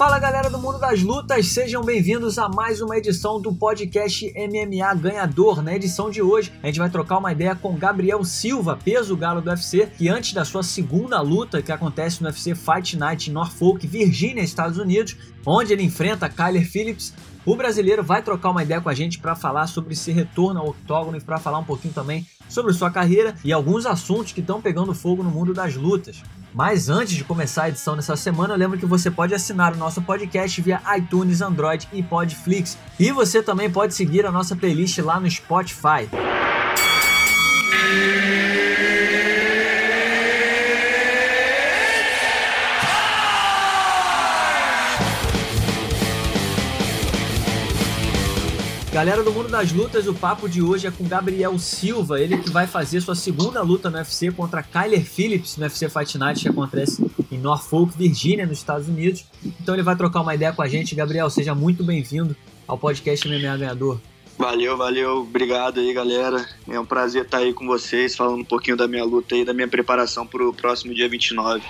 Fala galera do mundo das lutas, sejam bem-vindos a mais uma edição do podcast MMA Ganhador. Na edição de hoje, a gente vai trocar uma ideia com Gabriel Silva, peso galo do UFC, que antes da sua segunda luta, que acontece no UFC Fight Night em Norfolk, Virgínia, Estados Unidos, onde ele enfrenta Kyler Phillips, o brasileiro vai trocar uma ideia com a gente para falar sobre esse retorno ao octógono e para falar um pouquinho também sobre sua carreira e alguns assuntos que estão pegando fogo no mundo das lutas. Mas antes de começar a edição dessa semana, eu lembro que você pode assinar o nosso podcast via iTunes, Android e Podflix. E você também pode seguir a nossa playlist lá no Spotify. Galera do mundo das lutas, o papo de hoje é com Gabriel Silva, ele que vai fazer sua segunda luta no UFC contra Kyler Phillips no UFC Fight Night que acontece em Norfolk, Virgínia, nos Estados Unidos. Então ele vai trocar uma ideia com a gente. Gabriel, seja muito bem-vindo ao podcast MMA Ganhador. Valeu, valeu, obrigado aí, galera. É um prazer estar aí com vocês, falando um pouquinho da minha luta e da minha preparação para o próximo dia 29.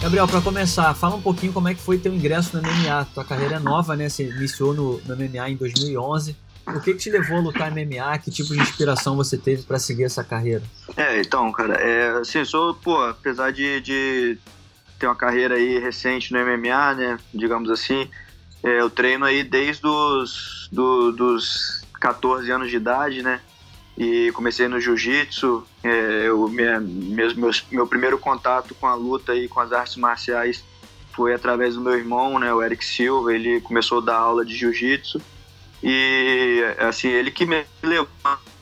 Gabriel, para começar, fala um pouquinho como é que foi teu ingresso no MMA. Tua carreira é nova, né? Você iniciou no, no MMA em 2011. O que, que te levou a lutar MMA? Que tipo de inspiração você teve para seguir essa carreira? É, então, cara, é, assim, eu sou, pô, apesar de, de ter uma carreira aí recente no MMA, né, digamos assim, é, eu treino aí desde os do, dos 14 anos de idade, né, e comecei no jiu-jitsu. É, minha, meu, meu primeiro contato com a luta e com as artes marciais foi através do meu irmão, né, o Eric Silva. Ele começou a dar aula de jiu-jitsu e assim ele que me levou.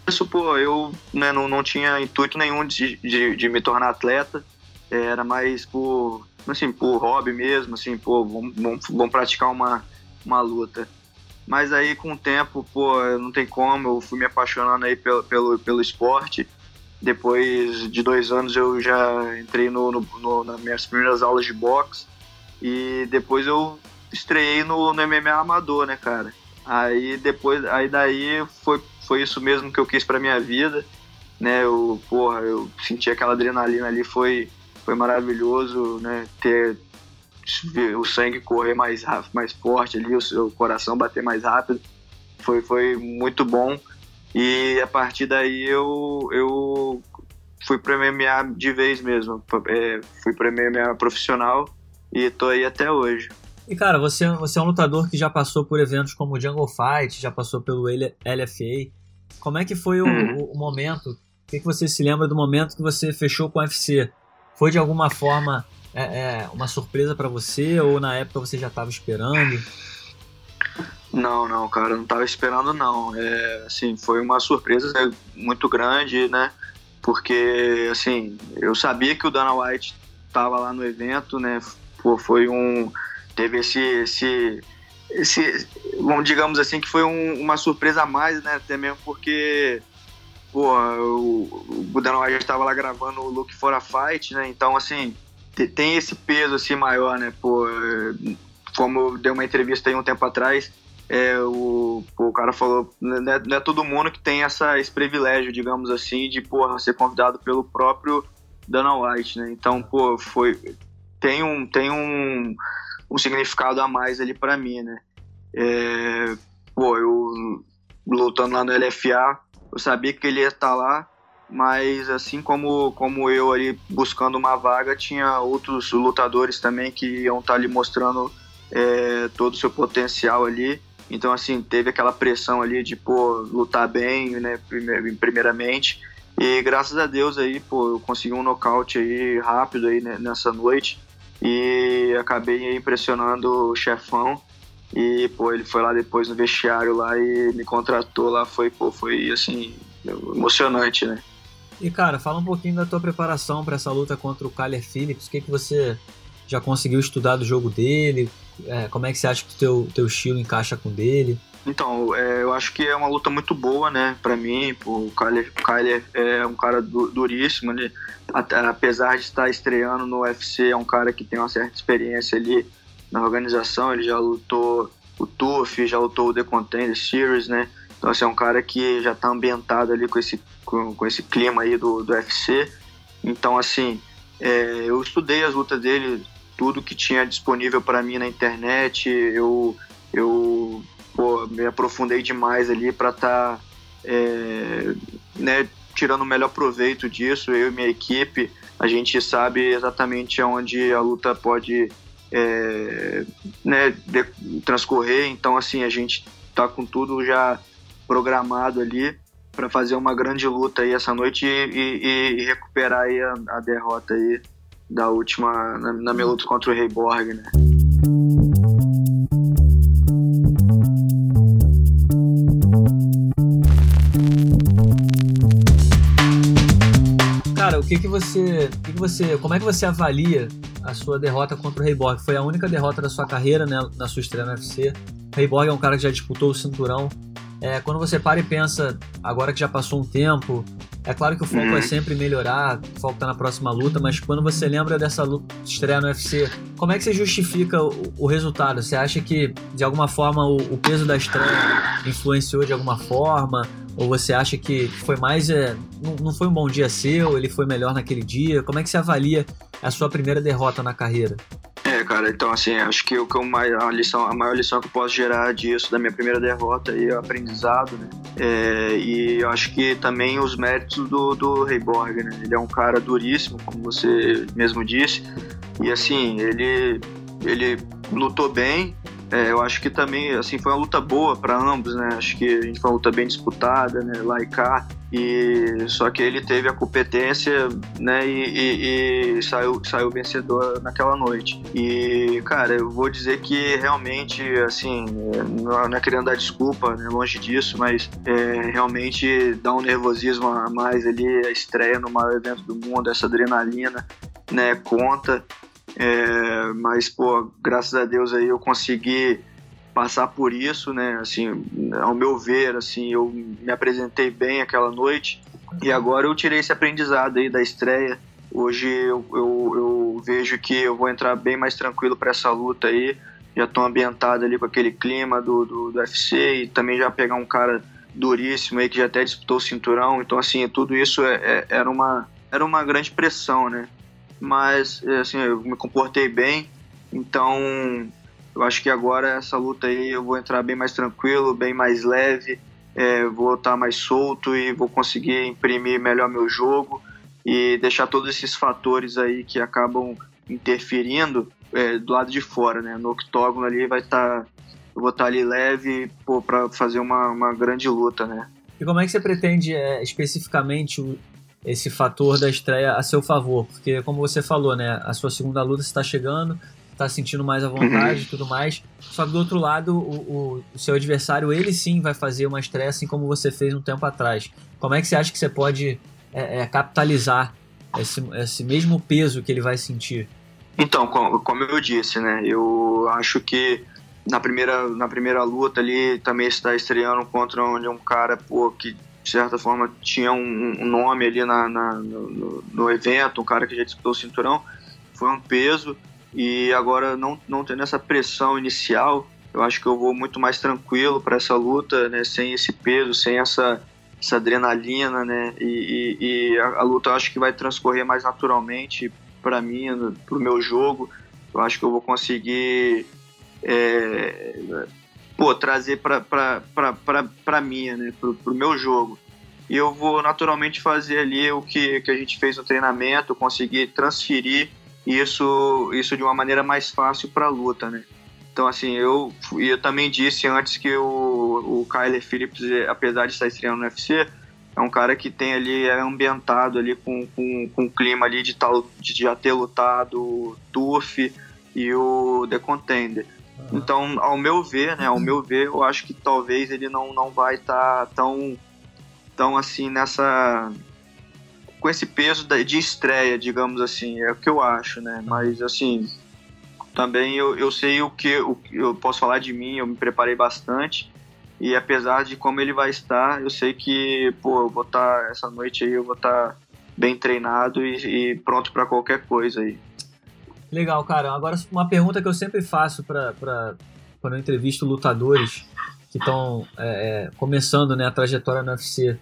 Isso, pô, eu né, não, não tinha intuito nenhum de, de, de me tornar atleta. Era mais por, assim, por hobby mesmo, assim, pô, vamos, vamos, vamos praticar uma, uma luta. Mas aí com o tempo, pô, não tem como, eu fui me apaixonando aí pelo, pelo, pelo esporte. Depois de dois anos eu já entrei no, no, no, nas minhas primeiras aulas de boxe. E depois eu estreiei no, no MMA amador, né, cara? Aí depois, aí daí foi, foi isso mesmo que eu quis pra minha vida, né? Eu, porra, eu senti aquela adrenalina ali, foi, foi maravilhoso, né? Ter, o sangue correr mais mais forte ali, o seu coração bater mais rápido. Foi, foi muito bom. E a partir daí eu, eu fui para MMA de vez mesmo. É, fui para MMA profissional e tô aí até hoje. E cara, você, você é um lutador que já passou por eventos como o Jungle Fight, já passou pelo LFA. Como é que foi o, hum. o, o momento? O que, que você se lembra do momento que você fechou com o UFC? Foi de alguma forma é, é uma surpresa para você ou na época você já estava esperando? Não, não, cara, não estava esperando não. É, assim, foi uma surpresa muito grande, né? Porque, assim, eu sabia que o Dana White estava lá no evento, né? Pô, foi um, teve esse, esse, esse, digamos assim, que foi um, uma surpresa a mais, né? Até mesmo porque, pô, o, Dana White estava lá gravando o Look for a Fight, né? Então, assim, tem esse peso assim maior, né? Pô, como eu dei uma entrevista aí um tempo atrás, é, o, o cara falou, não é, não é, todo mundo que tem essa, esse privilégio, digamos assim, de porra, ser convidado pelo próprio Dana White, né? Então, pô, foi tem um tem um, um significado a mais ali para mim, né? É, pô, eu lutando lá no LFA, eu sabia que ele ia estar lá, mas assim como, como eu ali buscando uma vaga, tinha outros lutadores também que iam estar ali mostrando é, todo o seu potencial ali. Então, assim, teve aquela pressão ali de, pô, lutar bem, né, primeiramente. E graças a Deus aí, pô, eu consegui um nocaute aí rápido aí né, nessa noite e acabei impressionando o chefão. E, pô, ele foi lá depois no vestiário lá e me contratou lá, foi, pô, foi, assim, emocionante, né? E cara, fala um pouquinho da tua preparação para essa luta contra o Kyler Phillips. O que, que você já conseguiu estudar do jogo dele? É, como é que você acha que o teu, teu estilo encaixa com dele? Então, é, eu acho que é uma luta muito boa, né, para mim. O Kyler, o Kyler é um cara du, duríssimo, ele, apesar de estar estreando no UFC, é um cara que tem uma certa experiência ali na organização. Ele já lutou o TUF, já lutou o The Contender Series, né? Então, assim, é um cara que já está ambientado ali com esse, com, com esse clima aí do, do UFC. Então, assim, É, eu estudei as lutas dele, tudo que tinha disponível para mim na internet, eu, eu pô, me aprofundei demais ali para estar tá, é, né, tirando o melhor proveito disso, eu e minha equipe, a gente sabe exatamente onde a luta pode é, né, de, transcorrer, então assim, a gente tá com tudo já programado ali para fazer uma grande luta aí essa noite e, e, e recuperar aí a, a, derrota aí da última na, na minha luta contra o Rei Borg, né? Cara, o que que você, o que que você, como é que você avalia a sua derrota contra o Rei Borg? Foi a única derrota da sua carreira, né, na sua estreia no UFC. O Rei Borg é um cara que já disputou o cinturão, é, quando você para e pensa, agora que já passou um tempo, é claro que o foco é uhum. é sempre melhorar, o foco tá na próxima luta, mas quando você lembra dessa luta, estreia no UFC, como é que você justifica o, o resultado? Você acha que, de alguma forma, o, o, peso da estreia influenciou de alguma forma? Ou você acha que foi mais. É, não, não foi um bom dia seu, ele foi melhor naquele dia? Como é que você avalia a sua primeira derrota na carreira? Cara, então assim, acho que o que a, lição, a maior lição que eu posso gerar disso, da minha primeira derrota é o aprendizado, né? É, e eu acho que também os méritos do, do Reiborg, né? Ele é um cara duríssimo, como você mesmo disse, e assim, ele, ele lutou bem, é, eu acho que também assim foi uma luta boa para ambos, né? Acho que a gente foi uma luta bem disputada, né? Lá e cá. E só que ele teve a competência, né? E, e, e, saiu saiu vencedor naquela noite. E cara, eu vou dizer que realmente assim não é querendo dar desculpa, né? longe disso, mas é, realmente dá um nervosismo a mais ali a estreia no maior evento do mundo, essa adrenalina, né? Conta. É, mas, pô, graças a Deus aí eu consegui passar por isso, né? Assim, ao meu ver, assim, eu me apresentei bem aquela noite e agora eu tirei esse aprendizado aí da estreia. Hoje eu, eu, eu vejo que eu vou entrar bem mais tranquilo para essa luta aí. Já estou ambientado ali com aquele clima do, do, do UFC e também já pegar um cara duríssimo aí que já até disputou o cinturão. Então, assim, tudo isso é, é, era, uma, era uma grande pressão, né? Mas assim, eu me comportei bem, então eu acho que agora essa luta aí eu vou entrar bem mais tranquilo, bem mais leve, é, vou estar mais solto e vou conseguir imprimir melhor meu jogo e deixar todos esses fatores aí que acabam interferindo é, do lado de fora, né? No octógono ali vai estar, tá, eu vou estar tá ali leve para fazer uma, uma grande luta, né? E como é que você pretende é, especificamente esse fator da estreia a seu favor, porque como você falou, né, a sua segunda luta está chegando, está sentindo mais à vontade e uhum. tudo mais. Só que do outro lado, o, o, o, seu adversário, ele sim vai fazer uma estreia assim como você fez um tempo atrás. Como é que você acha que você pode é, é, capitalizar esse, esse mesmo peso que ele vai sentir? Então, como, como eu disse, né, eu acho que na primeira, na primeira luta ali também está estreando contra um, um cara pô, que de certa forma, tinha um, um nome ali na, na no, no, evento, um cara que já disputou o cinturão, foi um peso. E agora, não, não tendo essa pressão inicial, eu acho que eu vou muito mais tranquilo para essa luta, né, sem esse peso, sem essa, essa adrenalina, né, e, e, e a, a, luta eu acho que vai transcorrer mais naturalmente para mim, para o meu jogo. Eu acho que eu vou conseguir é, pô, trazer para minha, né, pro, pro meu jogo. E eu vou naturalmente fazer ali o que, que a gente fez no treinamento, conseguir transferir isso, isso de uma maneira mais fácil para a luta, né? Então, assim, eu, eu também disse antes que o, o Kyler Phillips, apesar de estar estreando no UFC, é um cara que tem ali, é ambientado ali com, com, com o clima ali de, tal, de já ter lutado o Turf e o The Contender. Então, ao meu ver, né, ao meu ver, eu acho que talvez ele não, não vai estar tá tão, tão assim nessa com esse peso de estreia, digamos assim, é o que eu acho, né? Mas assim, também eu, eu sei o que o, eu posso falar de mim, eu me preparei bastante e apesar de como ele vai estar, eu sei que pô, eu vou estar tá, essa noite aí eu vou estar tá bem treinado e, e pronto para qualquer coisa aí. Legal, cara. Agora, uma pergunta que eu sempre faço para quando eu entrevisto lutadores que estão é, é, começando né, a trajetória no UFC.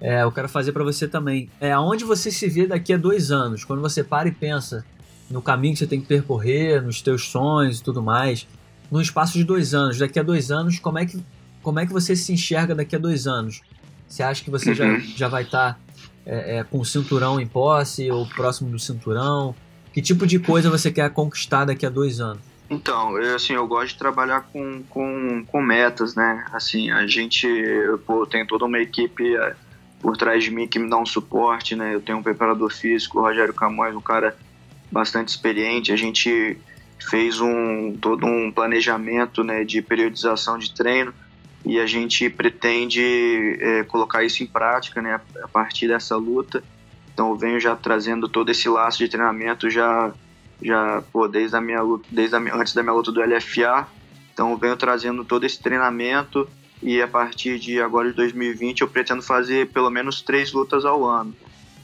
é, eu quero fazer para você também. É aonde você se vê daqui a dois anos, quando você para e pensa no caminho que você tem que percorrer, nos teus sonhos e tudo mais, no espaço de dois anos, daqui a dois anos, como é que, como é que você se enxerga daqui a dois anos? Você acha que você uhum. já, já vai estar tá, é, é, com o cinturão em posse ou próximo do cinturão? Que tipo de coisa você quer conquistar daqui a dois anos? Então, eu, assim, eu gosto de trabalhar com, com, com metas, né? Assim, a gente, pô, tem toda uma equipe é, por trás de mim que me dá um suporte, né? Eu tenho um preparador físico, o Rogério Camões, um cara bastante experiente. A gente fez um todo um planejamento, né, de periodização de treino e a gente pretende é, colocar isso em prática, né, a partir dessa luta. Então eu venho já trazendo todo esse laço de treinamento já já pô, desde a minha desde a, antes da minha luta do LFA. Então venho trazendo todo esse treinamento e a partir de agora de 2020 eu pretendo fazer pelo menos três lutas ao ano.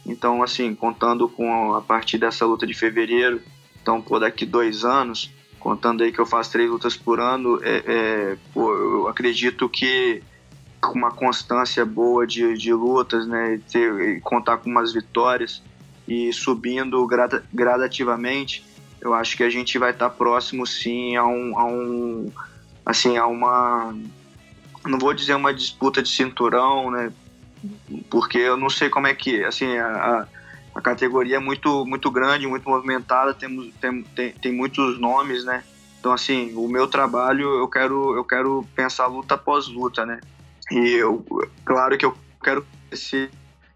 Então assim, contando com a partir dessa luta de fevereiro, então por daqui dois anos, contando aí que eu faço três lutas por ano, é, é pô, eu acredito que uma constância boa de, de lutas, né, ter, contar com umas vitórias e subindo grada, gradativamente, eu acho que a gente vai estar próximo sim a um, a um assim a uma não vou dizer uma disputa de cinturão, né? Porque eu não sei como é que assim a, a categoria é muito muito grande, muito movimentada, temos tem, tem, tem muitos nomes, né? Então assim, o meu trabalho eu quero eu quero pensar luta após luta, né? E eu, claro que eu quero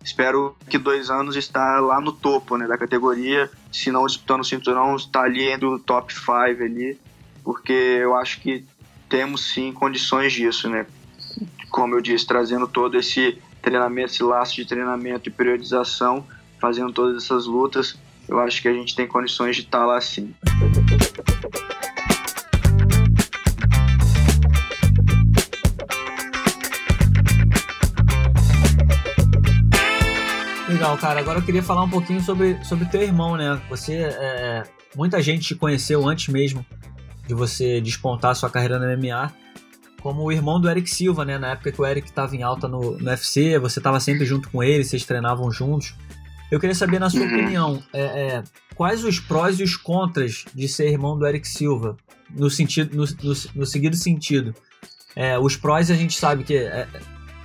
espero que dois anos estar lá no topo né, da categoria, se não disputando o cinturão, estar ali entre o top 5 ali, porque eu acho que temos sim condições disso, né? Como eu disse, trazendo todo esse treinamento, esse laço de treinamento e periodização, fazendo todas essas lutas, eu acho que a gente tem condições de estar lá sim. Legal, cara. Agora eu queria falar um pouquinho sobre, sobre teu irmão, né? Você, é, muita gente te conheceu antes mesmo de você despontar sua carreira no MMA como o irmão do Eric Silva, né? Na época que o Eric estava em alta no, no UFC, você estava sempre junto com ele, vocês treinavam juntos. Eu queria saber, na sua uhum. opinião, é, é, quais os prós e os contras de ser irmão do Eric Silva, no sentido, no, no, no seguido sentido. É, os prós a gente sabe que é,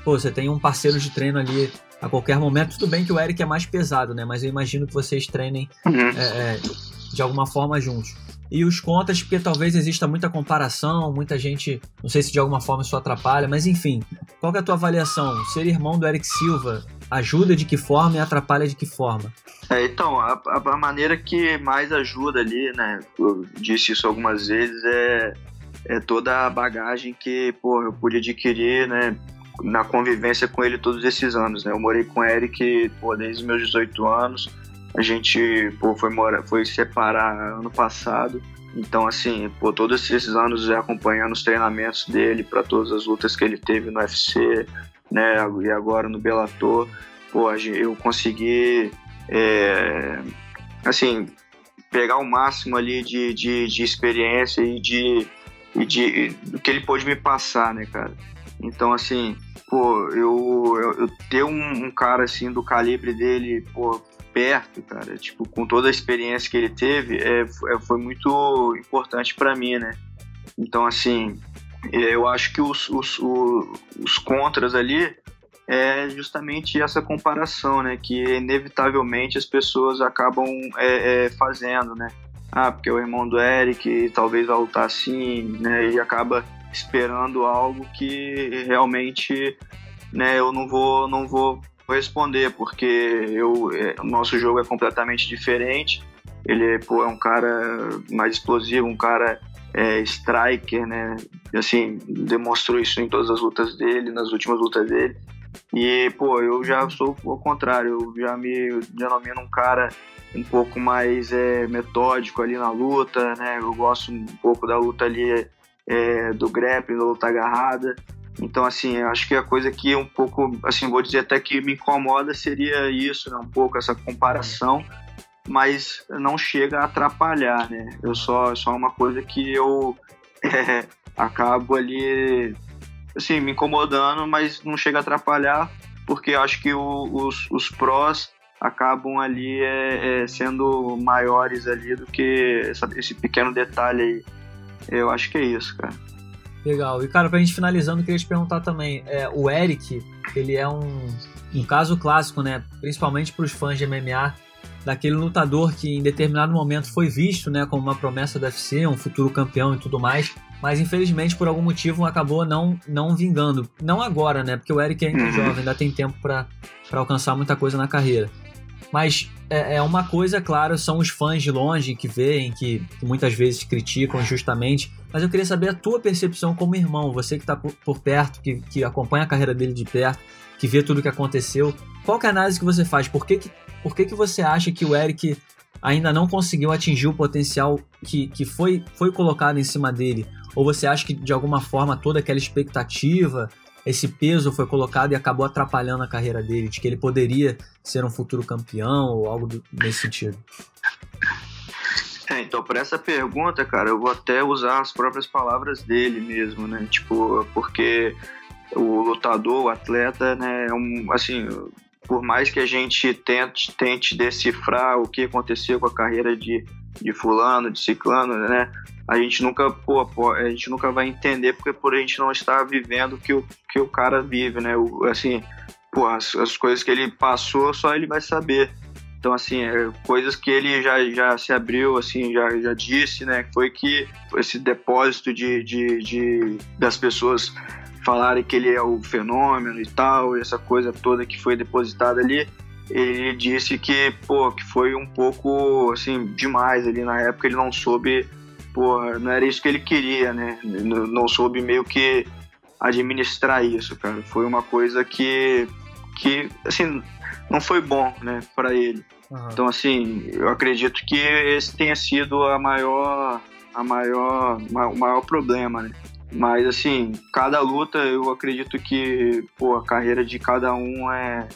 pô, você tem um parceiro de treino ali a qualquer momento. Tudo bem que o Eric é mais pesado, né? Mas eu imagino que vocês treinem uhum. é, é, de alguma forma juntos. E os contras, porque talvez exista muita comparação, muita gente, não sei se de alguma forma isso atrapalha, mas enfim, qual é a tua avaliação? Ser irmão do Eric Silva ajuda de que forma e atrapalha de que forma? É, então, a, a, maneira que mais ajuda ali, né, eu disse isso algumas vezes, é, é toda a bagagem que, pô, eu pude adquirir, né, na convivência com ele todos esses anos, né? Eu morei com o Eric pô, desde meus 18 anos. A gente pô, foi, morar, foi separar ano passado. Então, assim, pô, todos esses anos acompanhando os treinamentos dele para todas as lutas que ele teve no UFC, né? E agora no Bellator, pô, eu consegui, é, assim, pegar o máximo ali de, de, de experiência e de, e de do que ele pôde me passar, né, cara? Então, assim, pô, eu, eu, eu ter um, um, cara assim do calibre dele, pô, perto, cara, tipo, com toda a experiência que ele teve, é, é foi muito importante para mim, né? Então, assim, eu acho que os, os, os, os contras ali é justamente essa comparação, né? Que inevitavelmente as pessoas acabam é, é, fazendo, né? Ah, porque é o irmão do Eric talvez vai lutar assim, né? E acaba esperando algo que realmente né, eu não vou, não vou responder, porque eu, é, o nosso jogo é completamente diferente. Ele pô, é um cara mais explosivo, um cara é, striker, né? Assim, demonstrou isso em todas as lutas dele, nas últimas lutas dele. E, pô, eu já sou o contrário, eu já me denomino um cara um pouco mais é, metódico ali na luta, né? Eu gosto um pouco da luta ali é, do grappling, da luta agarrada. Então, assim, acho que a coisa que um pouco, assim, vou dizer até que me incomoda seria isso, né? Um pouco essa comparação, mas não chega a atrapalhar, né? Eu só, só uma coisa que eu é, acabo ali, assim, me incomodando, mas não chega a atrapalhar porque acho que o, os, os prós acabam ali é, é, sendo maiores ali do que essa, esse pequeno detalhe aí. Eu acho que é isso, cara. Legal. E, cara, pra gente finalizando, queria te perguntar também, é, o Eric, ele é um, um caso clássico, né? Principalmente para os fãs de MMA, daquele lutador que em determinado momento foi visto, né, como uma promessa do UFC, um futuro campeão e tudo mais, mas infelizmente por algum motivo acabou não não vingando. Não agora, né? Porque o Eric é ainda uhum. jovem, ainda tem tempo para alcançar muita coisa na carreira. Mas é, é, uma coisa, claro, são os fãs de longe que veem, que, que, muitas vezes criticam injustamente. Mas eu queria saber a tua percepção como irmão, você que está por, por, perto, que, que acompanha a carreira dele de perto, que vê tudo o que aconteceu. Qual que é a análise que você faz? Por que, que, por que, que você acha que o Eric ainda não conseguiu atingir o potencial que, que foi, foi colocado em cima dele? Ou você acha que de alguma forma toda aquela expectativa esse peso foi colocado e acabou atrapalhando a carreira dele, de que ele poderia ser um futuro campeão ou algo do, nesse sentido? É, então, para essa pergunta, cara, eu vou até usar as próprias palavras dele mesmo, né? Tipo, porque o lutador, o atleta, né, é um, assim, por mais que a gente tente, tente decifrar o que aconteceu com a carreira de, de fulano, de ciclano, né? A gente nunca, pô, a gente nunca vai entender porque por a gente não estar vivendo o que o, que o cara vive, né? O, assim, pô, as, as coisas que ele passou, só ele vai saber. Então, assim, é, coisas que ele já, já se abriu, assim, já, já disse, né? Foi que esse depósito de, de, de das pessoas falarem que ele é o fenômeno e tal, essa coisa toda que foi depositada ali, ele disse que, pô, que foi um pouco, assim, demais ali na época, ele não soube, pô, não era isso que ele queria, né, não soube meio que administrar isso, cara, foi uma coisa que, que assim, não foi bom, né, para ele. Uhum. Então, assim, eu acredito que esse tenha sido a maior, a maior, o maior problema, né. Mas, assim, cada luta eu acredito que, pô, a carreira de cada um é,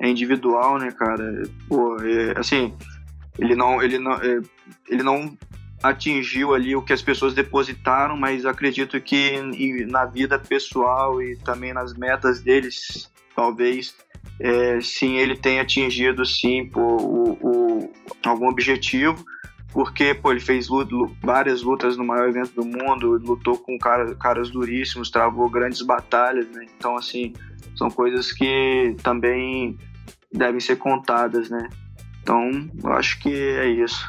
é individual, né, cara? Pô, é, assim, ele não, ele, não, é, ele não atingiu ali o que as pessoas depositaram, mas acredito que na vida pessoal e também nas metas deles, talvez, é, sim, ele tenha atingido, sim, pô, o, o, algum objetivo porque pô, ele fez luta, várias lutas no maior evento do mundo, lutou com cara, caras duríssimos, travou grandes batalhas, né? Então, assim, são coisas que também devem ser contadas, né? Então, eu acho que é isso.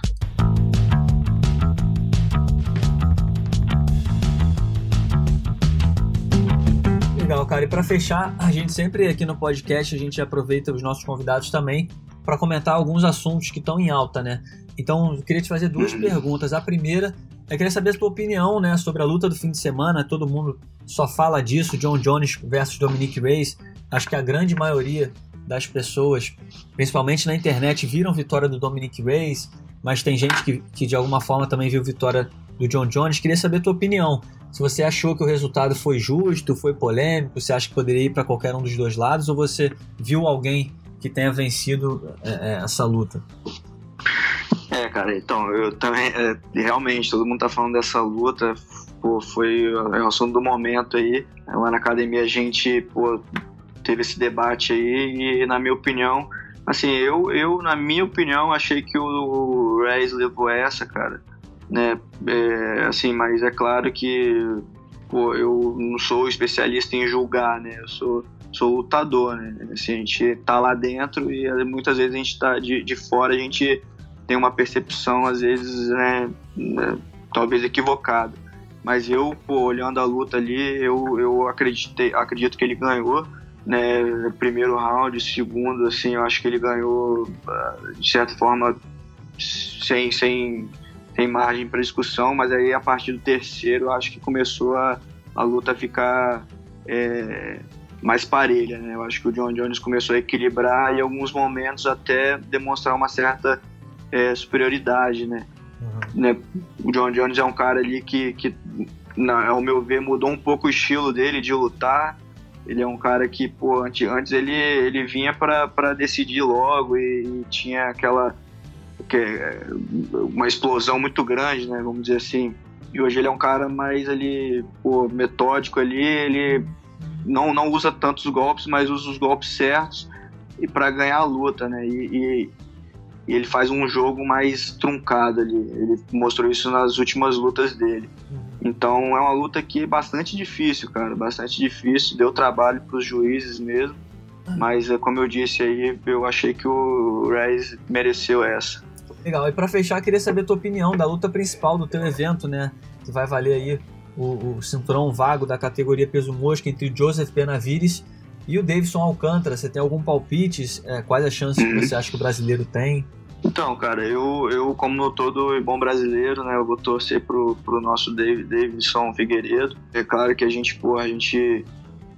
Legal, cara. E para fechar, a gente sempre aqui no podcast a gente aproveita os nossos convidados também para comentar alguns assuntos que estão em alta, né? Então, eu queria te fazer duas uhum. perguntas. A primeira, eu queria saber a tua opinião, né, sobre a luta do fim de semana. Todo mundo só fala disso, John Jones versus Dominic Reyes. Acho que a grande maioria das pessoas, principalmente na internet, viram vitória do Dominic Reyes, mas tem gente que, que de alguma forma também viu vitória do John Jones. Queria saber a tua opinião. Se você achou que o resultado foi justo, foi polêmico, você acha que poderia ir para qualquer um dos dois lados, ou você viu alguém que tenha vencido é, é essa luta? É, cara, então, eu também, é, realmente, todo mundo tá falando dessa luta, pô, foi é o assunto do momento aí. Lá na academia a gente, pô, teve esse debate aí e, na minha opinião, assim, eu, eu na minha opinião, achei que o Reis levou essa, cara, né, é, assim, mas é claro que, pô, eu não sou especialista em julgar, né, eu sou sou lutador, né? Assim, a gente tá lá dentro e muitas vezes a gente tá de, de fora, a gente tem uma percepção, às vezes, né, né, talvez equivocada. Mas eu, pô, olhando a luta ali, eu, eu acreditei, acredito que ele ganhou, né, primeiro round, segundo, assim, eu acho que ele ganhou, ah, de certa forma, sem, sem, sem margem para discussão, mas aí a partir do terceiro, eu acho que começou a, a luta a ficar é, mais parelha, né? Eu acho que o John Jones começou a equilibrar e em alguns momentos até demonstrar uma certa é, superioridade, né? Uhum. né? O John Jones é um cara ali que, que na, ao meu ver, mudou um pouco o estilo dele de lutar. Ele é um cara que, pô, antes, antes ele, ele vinha para decidir logo e, e, tinha aquela que, é, uma explosão muito grande, né? Vamos dizer assim. E hoje ele é um cara mais ali, pô, metódico ali, ele não, não usa tantos golpes, mas usa os golpes certos e para ganhar a luta, né? E, e, e, ele faz um jogo mais truncado ali. Ele mostrou isso nas últimas lutas dele. Uhum. Então é uma luta que é bastante difícil, cara, bastante difícil. Deu trabalho para os juízes mesmo. Uhum. Mas é, como eu disse aí, eu achei que o Reis mereceu essa. Legal. E para fechar, queria saber a tua opinião da luta principal do teu evento, né? Que vai valer aí o, o cinturão vago da categoria peso mosca entre Joseph Benavides e o Davidson Alcântara. Você tem algum palpite? É, quais as chances que você acha que o brasileiro tem? Então, cara, eu, eu como todo bom brasileiro, né, eu vou torcer pro, pro nosso David, Davidson Figueiredo. É claro que a gente, pô, a gente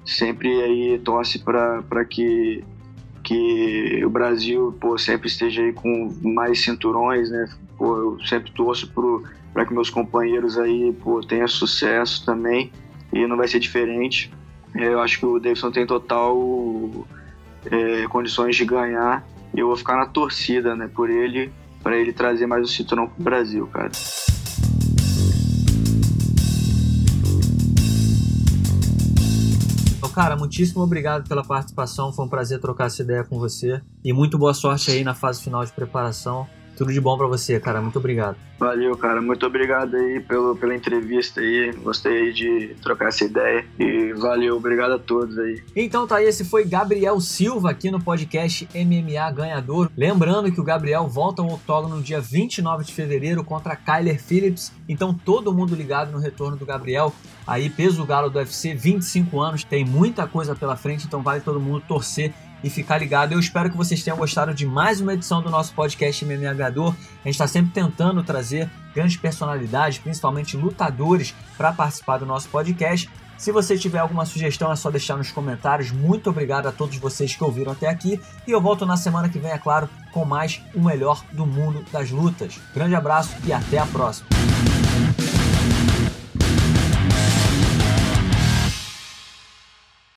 sempre aí torce para que que o Brasil, pô, sempre esteja aí com mais cinturões, né? Pô, eu sempre torço para que meus companheiros aí, pô, tenham sucesso também e não vai ser diferente. Eu acho que o Davidson tem total é, condições de ganhar e eu vou ficar na torcida, né, por ele, para ele trazer mais o cinturão pro Brasil, cara. Cara, muitíssimo obrigado pela participação. Foi um prazer trocar essa ideia com você. E muito boa sorte aí na fase final de preparação. Tudo de bom para você, cara. Muito obrigado. Valeu, cara. Muito obrigado aí pelo, pela entrevista aí. Gostei de trocar essa ideia. E valeu, obrigado a todos aí. Então tá, esse foi Gabriel Silva aqui no podcast MMA Ganhador. Lembrando que o Gabriel volta ao octógono no dia 29 de fevereiro contra Kyler Phillips. Então todo mundo ligado no retorno do Gabriel. Aí, peso galo do UFC, 25 anos, tem muita coisa pela frente, então vale todo mundo torcer e ficar ligado. Eu espero que vocês tenham gostado de mais uma edição do nosso podcast MMA Ganhador. A gente está sempre tentando trazer grandes personalidades, principalmente lutadores, para participar do nosso podcast. Se você tiver alguma sugestão, é só deixar nos comentários. Muito obrigado a todos vocês que ouviram até aqui. E eu volto na semana que vem, é claro, com mais o melhor do mundo das lutas. Grande abraço e até a próxima.